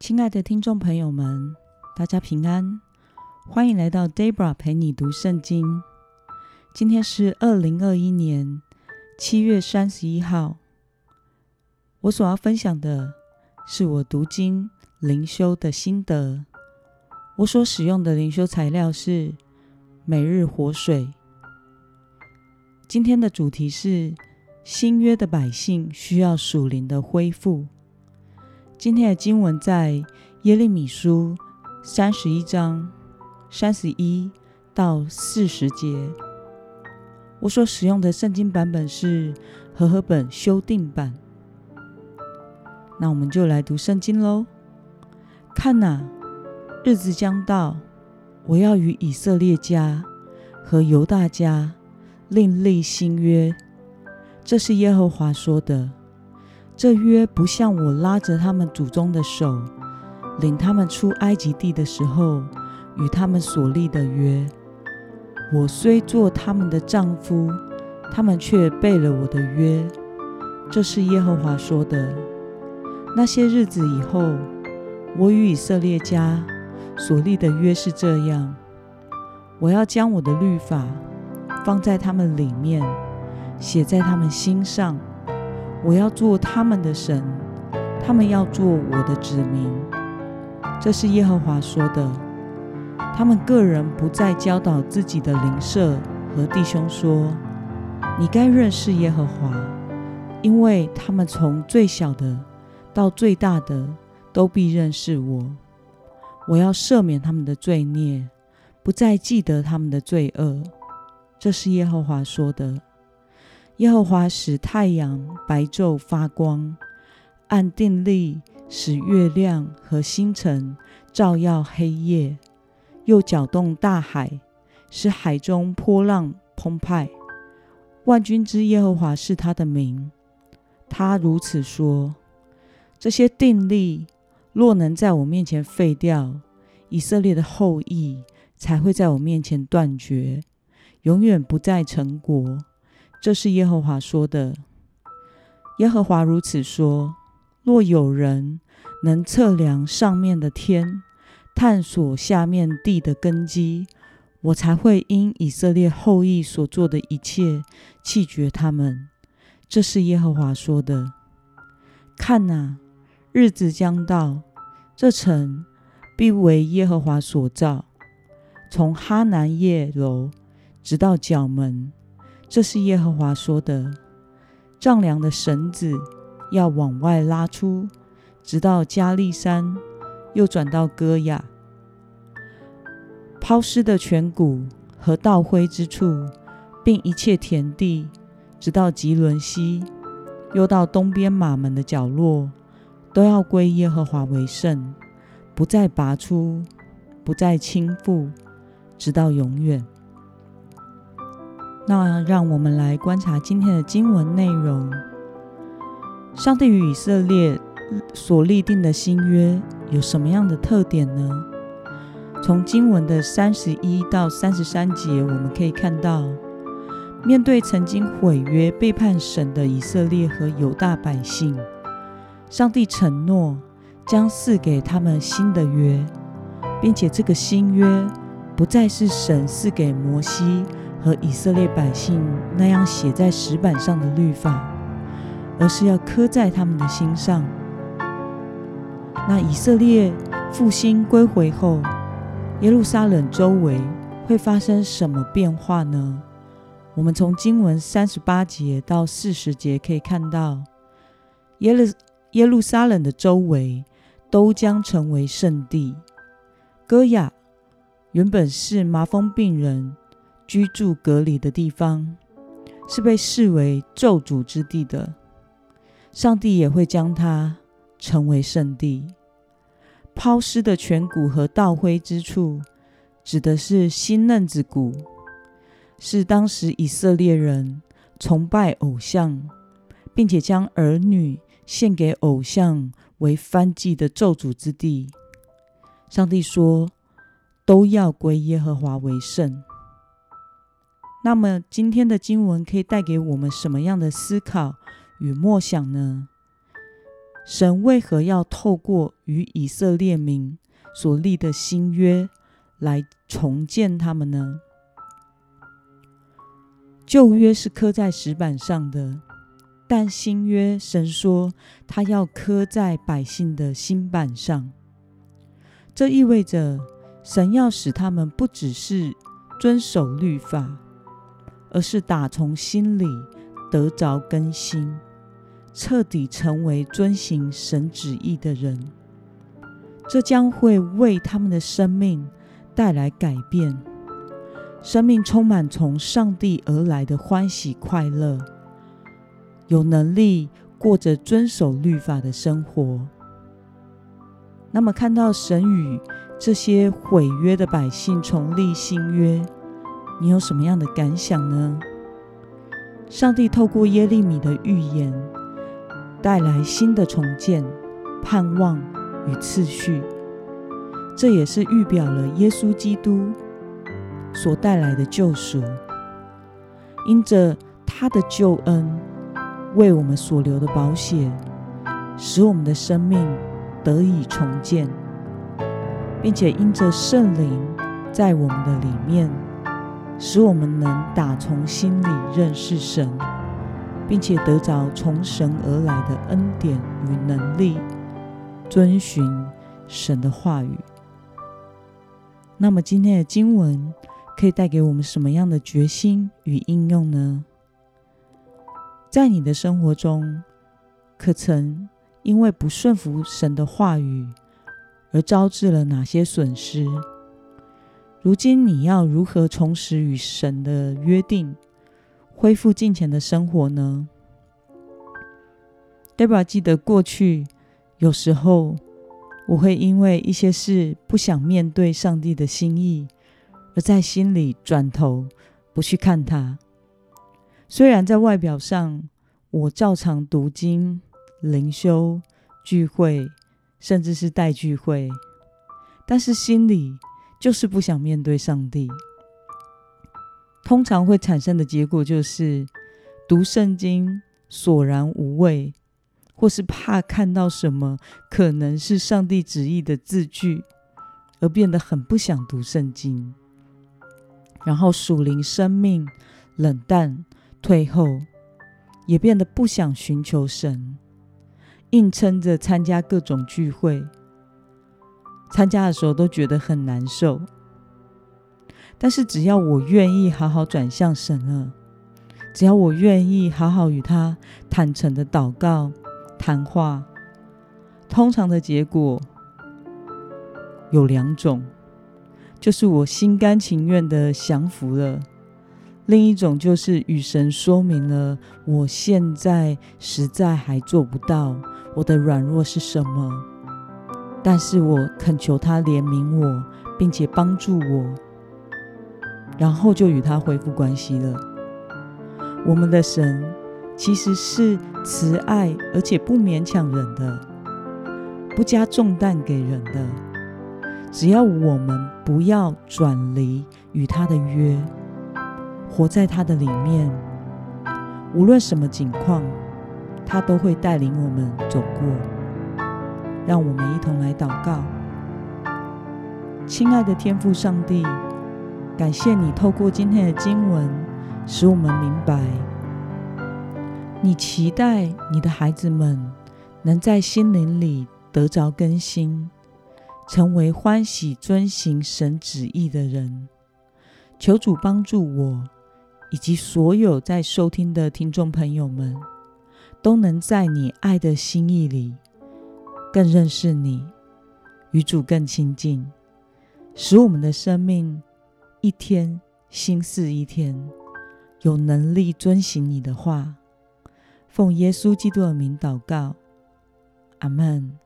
亲爱的听众朋友们，大家平安，欢迎来到 Debra 陪你读圣经。今天是二零二一年七月三十一号。我所要分享的是我读经灵修的心得。我所使用的灵修材料是每日活水。今天的主题是新约的百姓需要属灵的恢复。今天的经文在耶利米书三十一章三十一到四十节。我所使用的圣经版本是和合本修订版。那我们就来读圣经喽。看哪，日子将到，我要与以色列家和犹大家另立新约。这是耶和华说的。这约不像我拉着他们祖宗的手，领他们出埃及地的时候与他们所立的约。我虽做他们的丈夫，他们却背了我的约。这是耶和华说的。那些日子以后，我与以色列家所立的约是这样：我要将我的律法放在他们里面，写在他们心上。我要做他们的神，他们要做我的子民。这是耶和华说的。他们个人不再教导自己的邻舍和弟兄说：“你该认识耶和华，因为他们从最小的。”到最大的都必认识我。我要赦免他们的罪孽，不再记得他们的罪恶。这是耶和华说的。耶和华使太阳白昼发光，按定力使月亮和星辰照耀黑夜，又搅动大海，使海中波浪澎湃。万军之耶和华是他的名。他如此说。这些定力若能在我面前废掉，以色列的后裔才会在我面前断绝，永远不再成国。这是耶和华说的。耶和华如此说：若有人能测量上面的天，探索下面地的根基，我才会因以色列后裔所做的一切弃绝他们。这是耶和华说的。看哪！日子将到，这城必为耶和华所造，从哈南叶楼直到角门。这是耶和华说的。丈量的绳子要往外拉出，直到加利山，又转到戈亚。抛尸的泉谷和倒灰之处，并一切田地，直到吉伦西，又到东边马门的角落。都要归耶和华为圣，不再拔出，不再倾覆，直到永远。那让我们来观察今天的经文内容。上帝与以色列所立定的新约有什么样的特点呢？从经文的三十一到三十三节，我们可以看到，面对曾经毁约、背叛神的以色列和犹大百姓。上帝承诺将赐给他们新的约，并且这个新约不再是神赐给摩西和以色列百姓那样写在石板上的律法，而是要刻在他们的心上。那以色列复兴归回后，耶路撒冷周围会发生什么变化呢？我们从经文三十八节到四十节可以看到，耶路。耶路撒冷的周围都将成为圣地。戈雅原本是麻风病人居住隔离的地方，是被视为咒诅之地的。上帝也会将它成为圣地。抛尸的颧骨和倒灰之处，指的是新嫩子骨，是当时以色列人崇拜偶像，并且将儿女。献给偶像为翻祭的咒诅之地，上帝说都要归耶和华为圣。那么今天的经文可以带给我们什么样的思考与默想呢？神为何要透过与以色列民所立的新约来重建他们呢？旧约是刻在石板上的，但新约神说他要刻在百姓的心板上。这意味着神要使他们不只是遵守律法，而是打从心里得着更新，彻底成为遵行神旨意的人。这将会为他们的生命带来改变。生命充满从上帝而来的欢喜快乐，有能力过着遵守律法的生活。那么，看到神与这些毁约的百姓重立新约，你有什么样的感想呢？上帝透过耶利米的预言，带来新的重建、盼望与次序，这也是预表了耶稣基督。所带来的救赎，因着他的救恩，为我们所留的保险，使我们的生命得以重建，并且因着圣灵在我们的里面，使我们能打从心里认识神，并且得着从神而来的恩典与能力，遵循神的话语。那么今天的经文。可以带给我们什么样的决心与应用呢？在你的生活中，可曾因为不顺服神的话语而招致了哪些损失？如今你要如何重拾与神的约定，恢复敬前的生活呢？Debra 记得过去有时候我会因为一些事不想面对上帝的心意。而在心里转头不去看他，虽然在外表上我照常读经、灵修、聚会，甚至是带聚会，但是心里就是不想面对上帝。通常会产生的结果就是读圣经索然无味，或是怕看到什么可能是上帝旨意的字句，而变得很不想读圣经。然后属灵生命冷淡退后，也变得不想寻求神，硬撑着参加各种聚会。参加的时候都觉得很难受，但是只要我愿意好好转向神了，只要我愿意好好与他坦诚的祷告谈话，通常的结果有两种。就是我心甘情愿的降服了，另一种就是与神说明了我现在实在还做不到，我的软弱是什么，但是我恳求他怜悯我，并且帮助我，然后就与他恢复关系了。我们的神其实是慈爱而且不勉强人的，不加重担给人的。只要我们不要转离与他的约，活在他的里面，无论什么境况，他都会带领我们走过。让我们一同来祷告，亲爱的天父上帝，感谢你透过今天的经文，使我们明白，你期待你的孩子们能在心灵里得着更新。成为欢喜遵行神旨意的人，求主帮助我，以及所有在收听的听众朋友们，都能在你爱的心意里更认识你，与主更亲近，使我们的生命一天新似一天，有能力遵行你的话。奉耶稣基督的名祷告，阿门。